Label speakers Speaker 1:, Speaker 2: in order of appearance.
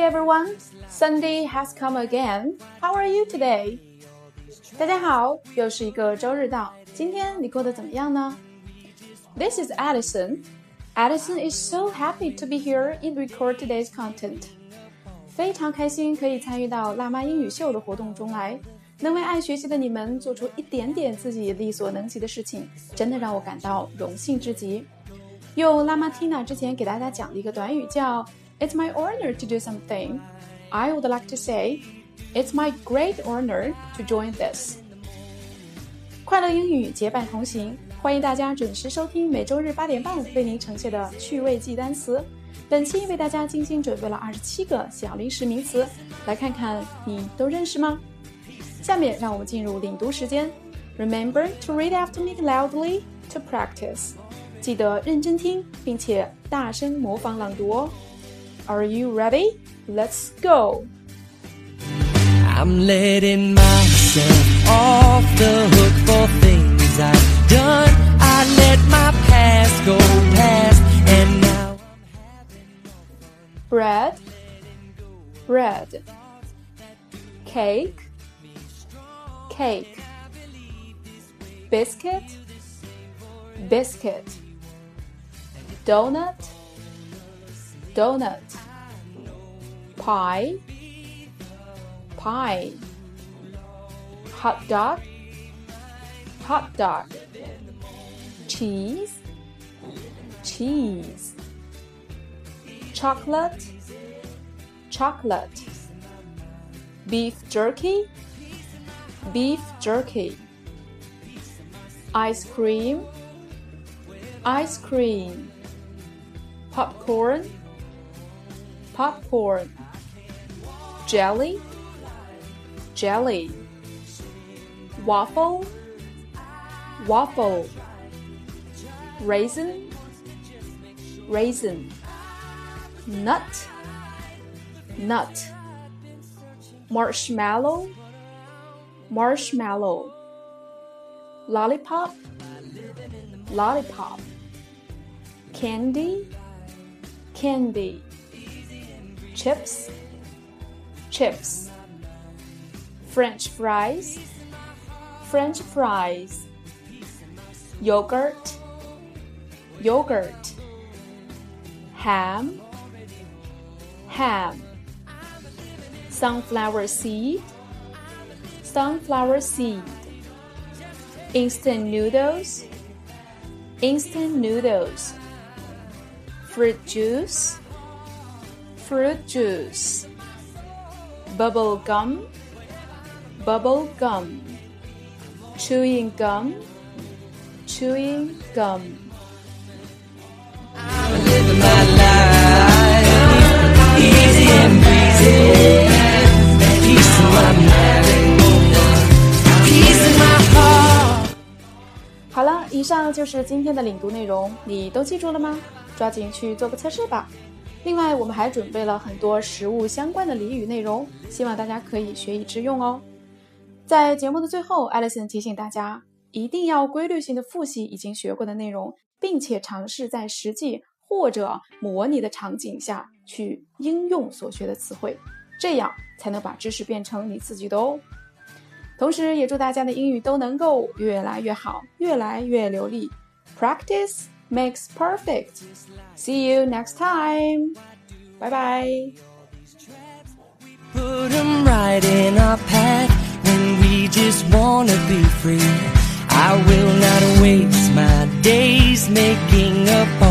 Speaker 1: everyone. Sunday has come again. How are you today? 大家好，又是一个周日到，今天你过得怎么样呢？This is Addison. Addison is so happy to be here and record today's content. 非常开心可以参与到辣妈英语秀的活动中来，能为爱学习的你们做出一点点自己力所能及的事情，真的让我感到荣幸至极。用辣妈 Tina 之前给大家讲的一个短语叫 "It's my honor to do something." I would like to say, "It's my great honor to join this." 快乐英语结伴同行，欢迎大家准时收听每周日八点半为您呈现的趣味记单词。本期为大家精心准备了二十七个小零食名词，来看看你都认识吗？下面让我们进入领读时间。Remember to read after me loudly to practice. 记得认真听，并且大声模仿朗读哦。 Are you ready? Let's go.
Speaker 2: I'm letting myself off the hook for things I've done. I let my past go past, and now I'm having
Speaker 1: Bread, bread. Cake, cake. Biscuit, biscuit. Donut, donut. Pie, pie. Hot dog, hot dog. Cheese, cheese. Chocolate, chocolate. Beef jerky, beef jerky. Ice cream, ice cream. Popcorn, popcorn. Jelly, jelly. Waffle, waffle. Raisin, raisin. Nut, nut. Marshmallow, marshmallow. Lollipop, lollipop. Candy, candy. Chips, chips. French fries, French fries. Yogurt, yogurt. Ham, ham. Sunflower seed, sunflower seed. Instant noodles, instant noodles. Fruit juice, fruit juice. Bubble gum, bubble gum. Chewing gum, chewing gum.
Speaker 2: I'm living my life easy and breezy. Peace in my mind, peace in my heart.
Speaker 1: 好了，以上就是今天的领读内容，你都记住了吗？抓紧去做个测试吧。另外，我们还准备了很多食物相关的俚语内容，希望大家可以学以致用哦。在节目的最后，Alison 提醒大家，一定要规律性的复习已经学过的内容，并且尝试在实际或者模拟的场景下去应用所学的词汇，这样才能把知识变成你自己的哦。同时，也祝大家的英语都能够越来越好，越来越流利。Practice makes perfect. See you next time. Bye bye.
Speaker 2: Put them right in our path when we just want to be free. I will not waste my days making up